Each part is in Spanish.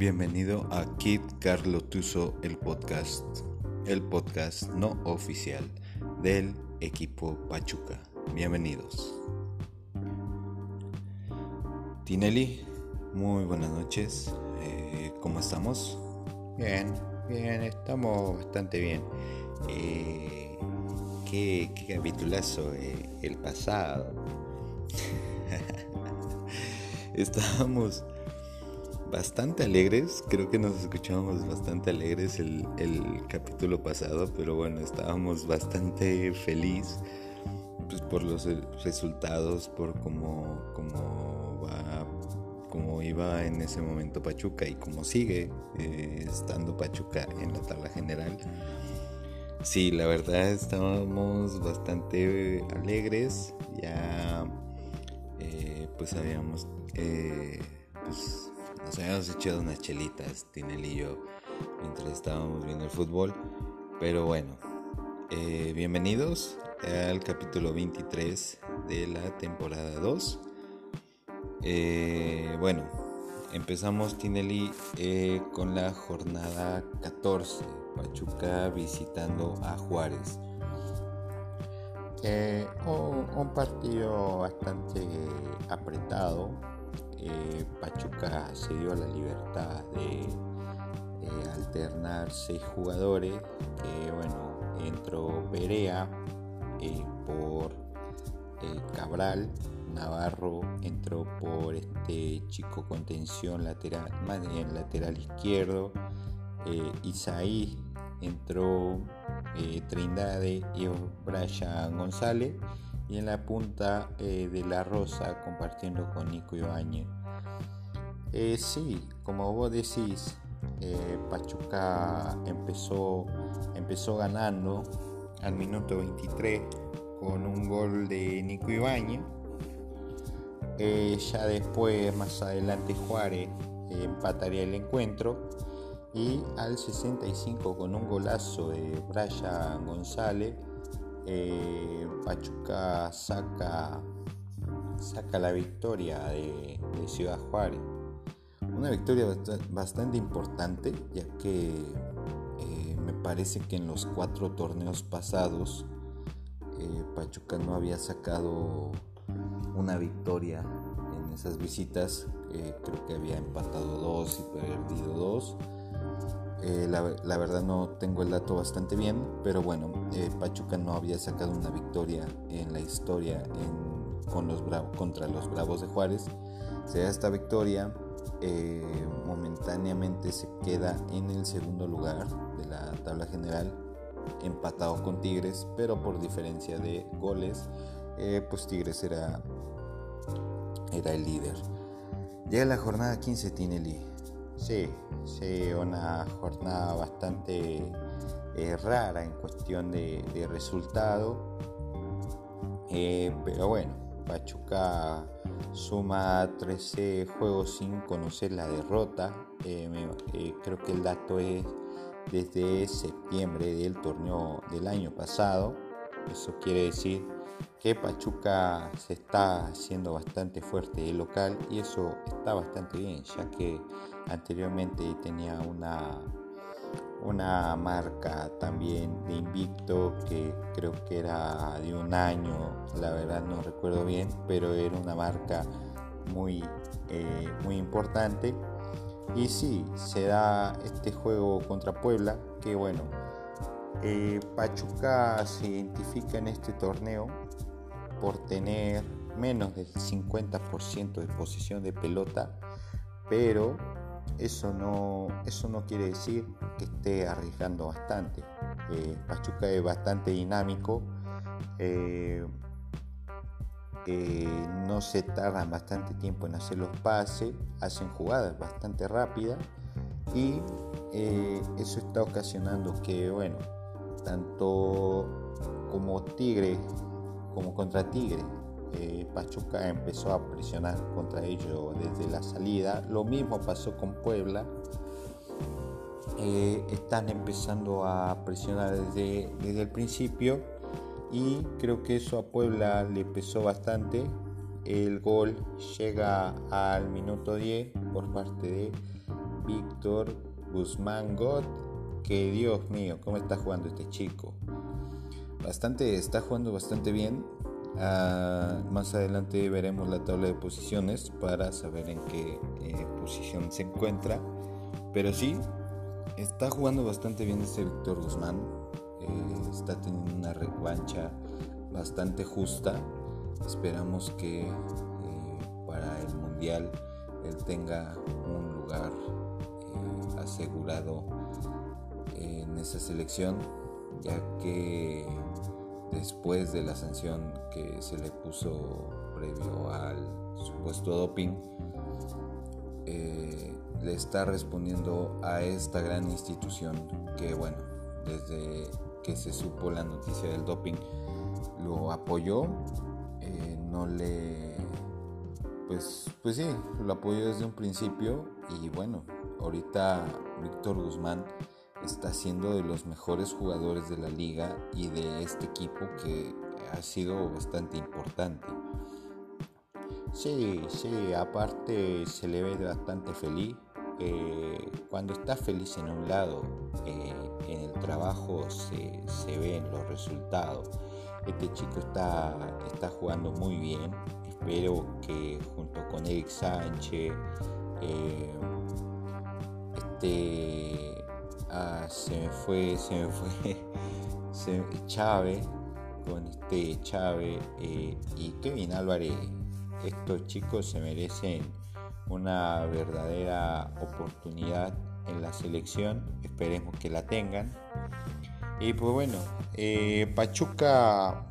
Bienvenido a Kid Carlo Tuso, el podcast, el podcast no oficial del equipo Pachuca. Bienvenidos. Tinelli, muy buenas noches. Eh, ¿Cómo estamos? Bien, bien, estamos bastante bien. Eh, qué, qué capitulazo eh, el pasado. Estábamos bastante alegres, creo que nos escuchábamos bastante alegres el, capítulo pasado, pero bueno, estábamos bastante feliz pues, por los resultados, por cómo, cómo va, cómo iba en ese momento Pachuca y cómo sigue eh, estando Pachuca en la tabla general. Sí, la verdad estábamos bastante alegres, ya eh, pues habíamos eh, pues nos habíamos echado unas chelitas, Tinel y yo, mientras estábamos viendo el fútbol. Pero bueno, eh, bienvenidos al capítulo 23 de la temporada 2. Eh, bueno, empezamos Tinelli eh, con la jornada 14, Pachuca visitando a Juárez. un partido bastante apretado, eh, Pachuca se dio la libertad de eh, alternar seis jugadores, que bueno, entró Perea eh, por Cabral, Navarro entró por este chico contención lateral, más bien lateral izquierdo, Isaí entró Trindade y Brian González y en la punta eh, de la rosa compartiendo con Nico Ibañez. Eh, sí, como vos decís, eh, Pachuca empezó, empezó ganando al minuto 23 con un gol de Nico Ibañez. ya después, más adelante, Juárez empataría el encuentro. Y al 65 con un golazo de Brian González eh, Pachuca saca, saca la victoria de, Ciudad Juárez. Una victoria bastante importante, ya que eh, me parece que en los cuatro torneos pasados eh, Pachuca no había sacado una victoria en esas visitas. creo que había empatado dos y perdido dos. Eh, la, verdad no tengo el dato bastante bien, pero bueno, eh, Pachuca no había sacado una victoria en la historia con los contra los Bravos de Juárez. Se da esta victoria, eh, momentáneamente se queda en el segundo lugar de la tabla general, empatado con Tigres, pero por diferencia de goles, pues Tigres era, era el líder. Llega la jornada 15, Tinelli. Sí, sí, una jornada bastante eh, rara en cuestión de, resultado. Eh, pero bueno, Pachuca suma 13 juegos sin conocer la derrota. Eh, creo que el dato es desde septiembre del torneo del año pasado. Eso quiere decir que Pachuca se está haciendo bastante fuerte el local y eso está bastante bien, ya que anteriormente tenía una, una marca también de invicto que creo que era de un año, la verdad no recuerdo bien, pero era una marca muy, eh, muy importante. Y sí, se da este juego contra Puebla, que bueno, eh, Pachuca se identifica en este torneo por tener menos del 50% de posición de pelota, pero eso no, eso no quiere decir que esté arriesgando bastante. Eh, Pachuca es bastante dinámico, eh, no se tardan bastante tiempo en hacer los pases, hacen jugadas bastante rápidas y eh, eso está ocasionando que, bueno, tanto como Tigre como contra Tigre. Eh, Pachuca empezó a presionar contra ellos desde la salida. Lo mismo pasó con Puebla. Eh, están empezando a presionar desde, desde, el principio y creo que eso a Puebla le pesó bastante. El gol llega al minuto 10 por parte de Víctor Guzmán God, que Dios mío, ¿cómo está jugando este chico? Bastante, está jugando bastante bien. Ah, más adelante veremos la tabla de posiciones para saber en qué eh, posición se encuentra. Pero sí, está jugando bastante bien este Víctor Guzmán. Eh, está teniendo una revancha bastante justa. Esperamos que eh, para el Mundial él tenga un lugar asegurado en esa selección, ya que después de la sanción que se le puso previo al supuesto doping, eh, le está respondiendo a esta gran institución que, bueno, desde que se supo la noticia del doping, lo apoyó, eh, no le... Pues, pues sí, lo apoyó desde un principio y bueno, ahorita Víctor Guzmán está siendo de los mejores jugadores de la liga y de este equipo que ha sido bastante importante. Sí, sí, aparte se le ve bastante feliz. Eh, cuando está feliz en un lado, eh, en el trabajo se, se, ven los resultados. Este chico está, está jugando muy bien. Espero que junto con Eric Sánchez, eh, este Ah, se me fue, se me fue se, Chávez, con este Chávez eh, y Kevin Álvarez. Estos chicos se merecen una verdadera oportunidad en la selección. Esperemos que la tengan. Y pues bueno, eh, Pachuca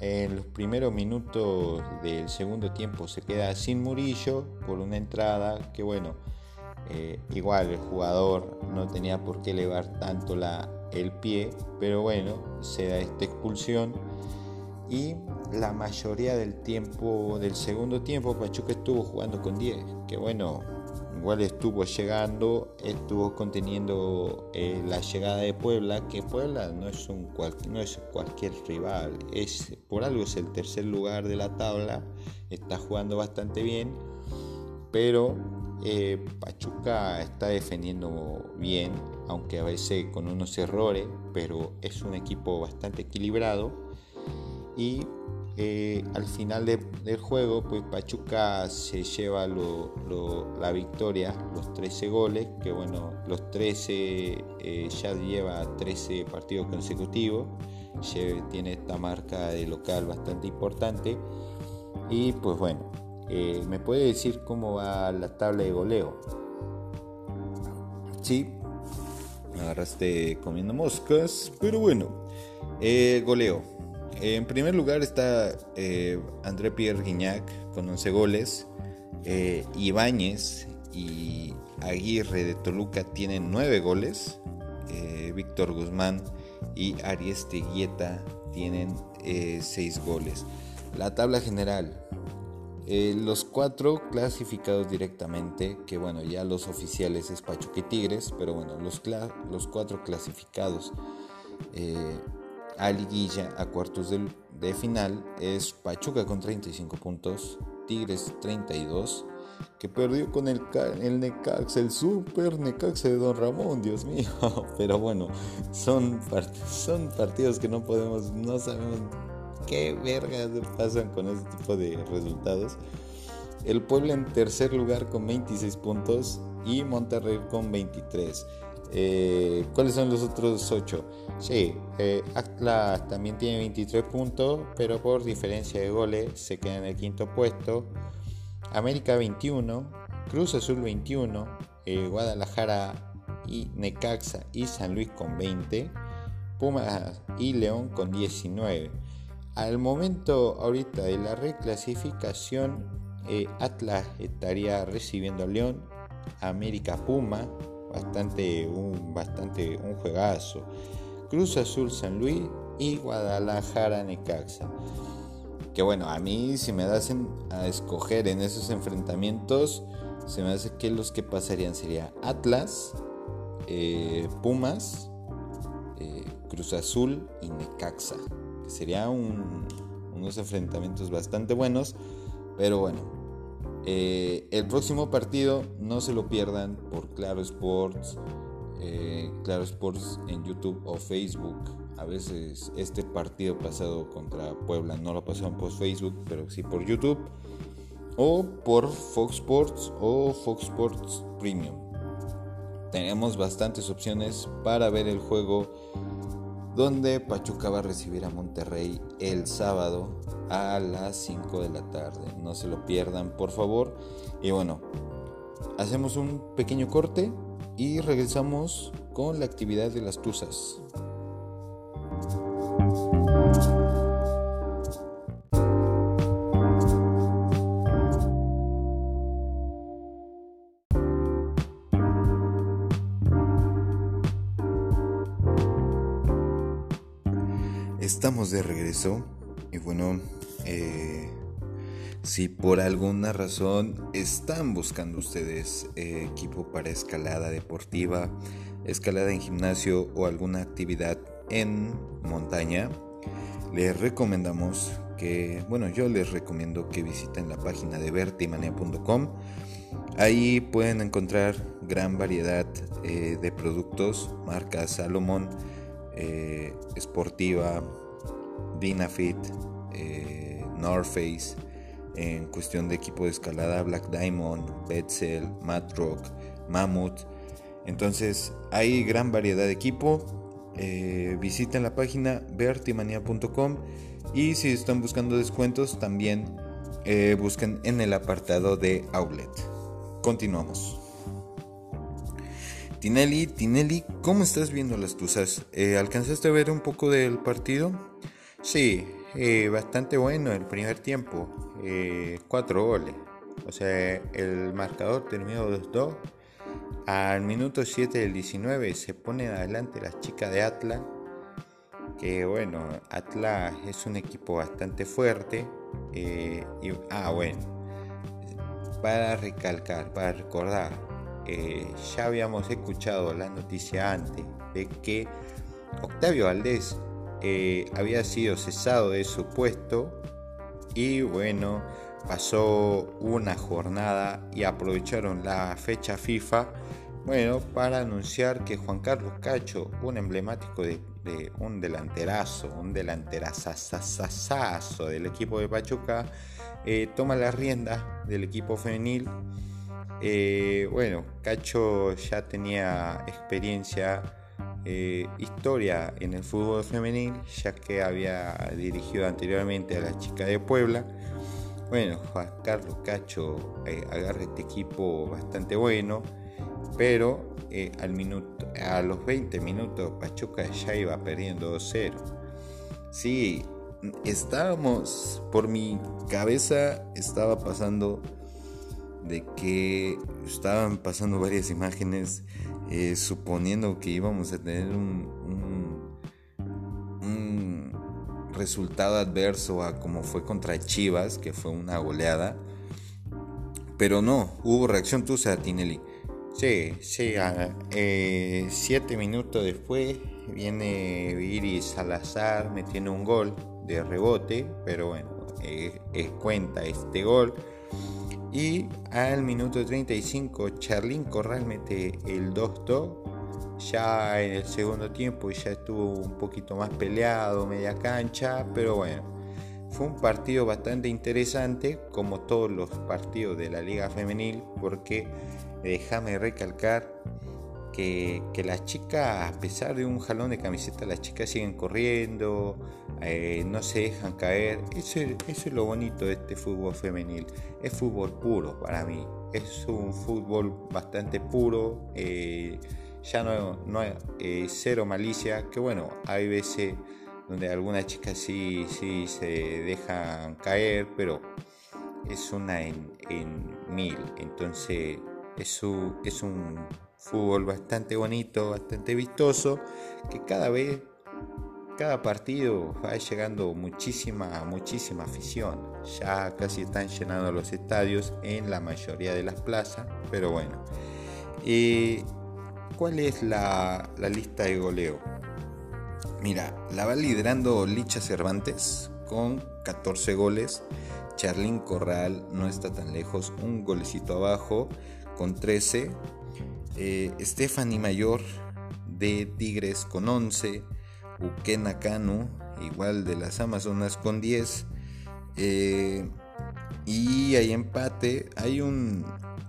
en los primeros minutos del segundo tiempo se queda sin Murillo por una entrada que bueno eh, igual el jugador no tenía por qué elevar tanto la, el pie, pero bueno, se da esta expulsión. Y la mayoría del tiempo, del segundo tiempo, Pachuca estuvo jugando con 10, que bueno, igual estuvo llegando, estuvo conteniendo eh, la llegada de Puebla, que Puebla no es, un no es cualquier rival, es, por algo es el tercer lugar de la tabla, está jugando bastante bien, pero eh, Pachuca está defendiendo bien, aunque a veces con unos errores, pero es un equipo bastante equilibrado. Y eh, al final del juego, pues Pachuca se lleva la victoria, los 13 goles, que bueno, los 13 eh, ya lleva 13 partidos consecutivos, tiene esta marca de local bastante importante. Y pues bueno, eh, ¿Me puede decir cómo va la tabla de goleo? Sí, me agarraste comiendo moscas, pero bueno, eh, goleo. En primer lugar está eh, André Pierre Guignac con 11 goles. Ibáñez y Aguirre de Toluca tienen 9 goles. Víctor Guzmán y Aries Teguieta tienen 6 goles. La tabla general. Eh, los cuatro clasificados directamente, que bueno, ya los oficiales es Pachuca y Tigres, pero bueno, los, los cuatro clasificados eh, a liguilla, a cuartos de, final, es Pachuca con 35 puntos, Tigres 32, que perdió con el, el Necax, el super Necax de Don Ramón, Dios mío. Pero bueno, son, son partidos que no podemos, no sabemos qué vergas pasan con este tipo de resultados. El Puebla en tercer lugar con 26 puntos y Monterrey con 23. Eh, ¿Cuáles son los otros 8? Sí, eh, Atlas también tiene 23 puntos, pero por diferencia de goles se queda en el quinto puesto. América 21, Cruz Azul 21, eh, Guadalajara y Necaxa y San Luis con 20, Pumas y León con 19. Al momento ahorita de la reclasificación, eh, Atlas estaría recibiendo a León, América Puma, bastante un, bastante un juegazo. Cruz Azul San Luis y Guadalajara Necaxa. Que bueno, a mí si me hacen a escoger en esos enfrentamientos, se me hace que los que pasarían sería Atlas, eh, Pumas, eh, Cruz Azul y Necaxa. Sería unos enfrentamientos bastante buenos. Pero bueno, Eh, el próximo partido no se lo pierdan por Claro Sports, eh, Claro Sports en YouTube o Facebook. A veces este partido pasado contra Puebla no lo pasaron por Facebook, pero sí por YouTube. O por Fox Sports o Fox Sports Premium. Tenemos bastantes opciones para ver el juego donde Pachuca va a recibir a Monterrey el sábado a las 5 de la tarde. No se lo pierdan, por favor. Y bueno, hacemos un pequeño corte y regresamos con la actividad de las tuzas. Estamos de regreso y bueno, eh, si por alguna razón están buscando ustedes eh, equipo para escalada deportiva, escalada en gimnasio o alguna actividad en montaña, les recomendamos que, bueno, yo les recomiendo que visiten la página de vertimania.com. Ahí pueden encontrar gran variedad eh, de productos, marca Salomon, Sportiva, Dynafit, eh, North Face, en cuestión de equipo de escalada, Black Diamond, Betzel, Matrock, Mammoth. Entonces hay gran variedad de equipo. Eh, visiten la página vertimania.com y si están buscando descuentos también eh, busquen en el apartado de outlet. Continuamos. Tinelli, Tinelli, ¿cómo estás viendo las tuzas? Eh, ¿Alcanzaste a ver un poco del partido? Sí, eh, bastante bueno el primer tiempo. Eh, cuatro goles. O sea, el marcador terminó 2-2. Al minuto 7 del 19 se pone adelante las chicas de Atlas. Que bueno, Atlas es un equipo bastante fuerte. Y, ah, bueno. Para recalcar, para recordar, ya habíamos escuchado la noticia antes de que Octavio Valdés eh, había sido cesado de su puesto y bueno, pasó una jornada y aprovecharon la fecha FIFA bueno, para anunciar que Juan Carlos Cacho, un emblemático de, un delanterazo, un del equipo de Pachuca, eh, toma la rienda del equipo femenil. Eh, bueno, Cacho ya tenía experiencia eh, historia en el fútbol femenil, ya que había dirigido anteriormente a la chica de Puebla. Bueno, Juan Carlos Cacho eh, agarra este equipo bastante bueno, pero al minuto, a los 20 minutos Pachuca ya iba perdiendo 2-0. Sí, estábamos, por mi cabeza estaba pasando de que estaban pasando varias imágenes eh, suponiendo que íbamos a tener un, resultado adverso a como fue contra Chivas, que fue una goleada. Pero no, hubo reacción tuya, Tinelli. Sí, sí, eh, siete minutos después viene Viri Salazar metiendo un gol de rebote, pero bueno, eh, cuenta este gol. Y al minuto 35 Charlín Corral mete el 2-2. Ya en el segundo tiempo ya estuvo un poquito más peleado, media cancha, pero bueno, fue un partido bastante interesante, como todos los partidos de la Liga Femenil, porque déjame recalcar que, las chicas, a pesar de un jalón de camiseta, las chicas siguen corriendo, eh, no se dejan caer. Eso, es lo bonito de este fútbol femenil. Es fútbol puro para mí. Es un fútbol bastante puro. Eh, ya no, no hay eh, cero malicia. Que bueno, hay veces donde algunas chicas sí, sí se dejan caer, pero es una en, mil. Entonces es es un fútbol bastante bonito, bastante vistoso, que cada vez, cada partido va llegando muchísima, muchísima afición. Ya casi están llenando los estadios en la mayoría de las plazas, pero bueno. ¿Cuál es la, la lista de goleo? Mira, la va liderando Licha Cervantes con 14 goles. Charlín Corral no está tan lejos, un golecito abajo con 13. Eh, Stephanie Mayor de Tigres con 11. Ukena Kanu, igual de las Amazonas con 10. Eh, y hay empate, hay un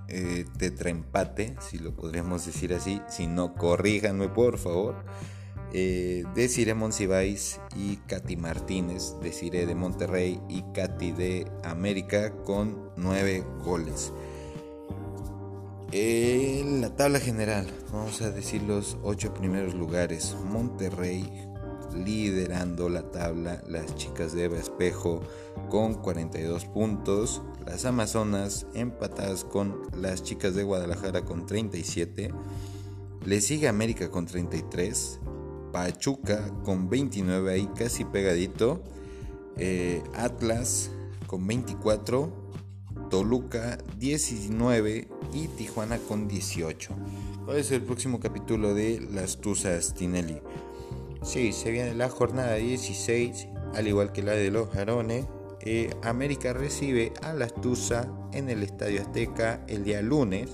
eh, tetraempate, si lo podríamos decir así. Si no, corríjanme por favor. Eh, Desiree Monsiváis y Katy Martínez, Desiree de Monterrey y Katy de América con 9 goles. En la tabla general, vamos a decir los 8 primeros lugares. Monterrey liderando la tabla, las chicas de Eva Espejo con 42 puntos, las Amazonas empatadas con las chicas de Guadalajara con 37, le sigue América con 33, Pachuca con 29 ahí casi pegadito, eh, Atlas con 24, Toluca 19 y Tijuana con 18. ¿Cuál es el próximo capítulo de Las Tuzas Tinelli? Sí, se viene la jornada 16, al igual que la de los varones. Eh, América recibe a las Tusa en el Estadio Azteca el día lunes,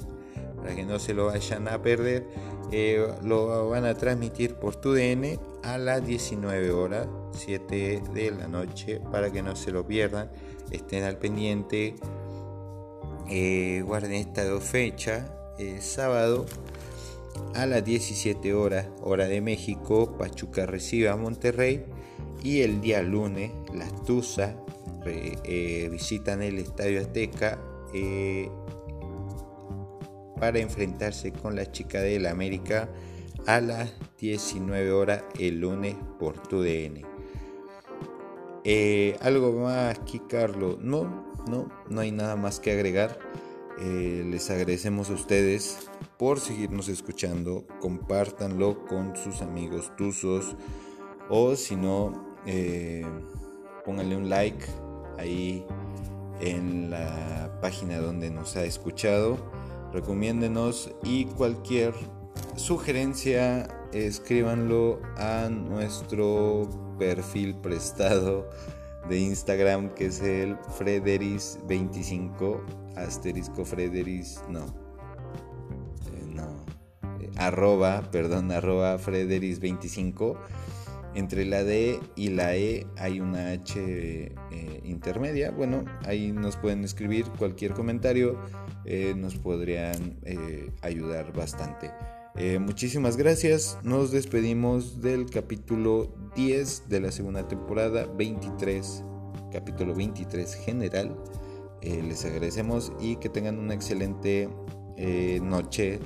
para que no se lo vayan a perder. Eh, lo van a transmitir por TUDN a las 19 horas, 7 de la noche, para que no se lo pierdan. Estén al pendiente. Eh, guarden esta dos fechas. sábado a las 17 horas, hora de México, Pachuca recibe a Monterrey y el día lunes las Tuzas eh, visitan el Estadio Azteca eh, para enfrentarse con la chica del América a las 19 horas el lunes por tu DN. Eh, ¿Algo más aquí, Carlos? No, no, no hay nada más que agregar. les agradecemos a ustedes por seguirnos escuchando. Compártanlo con sus amigos tuzos o si no, eh, pónganle un like ahí en la página donde nos ha escuchado. Recomiéndenos y cualquier sugerencia escríbanlo a nuestro perfil prestado de Instagram que es el Frederis25 asterisco Frederis no arroba, perdón, arroba Frederis25. Entre la D y la E hay una H eh, intermedia. Bueno, ahí nos pueden escribir cualquier comentario, eh, nos podrían eh, ayudar bastante. Muchísimas gracias, nos despedimos del capítulo 10 de la segunda temporada, 23, capítulo 23 general. les agradecemos y que tengan una excelente noche,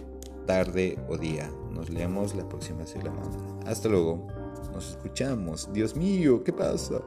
tarde o día. Nos leemos la próxima semana. Hasta luego. Nos escuchamos. Dios mío, ¿qué pasa?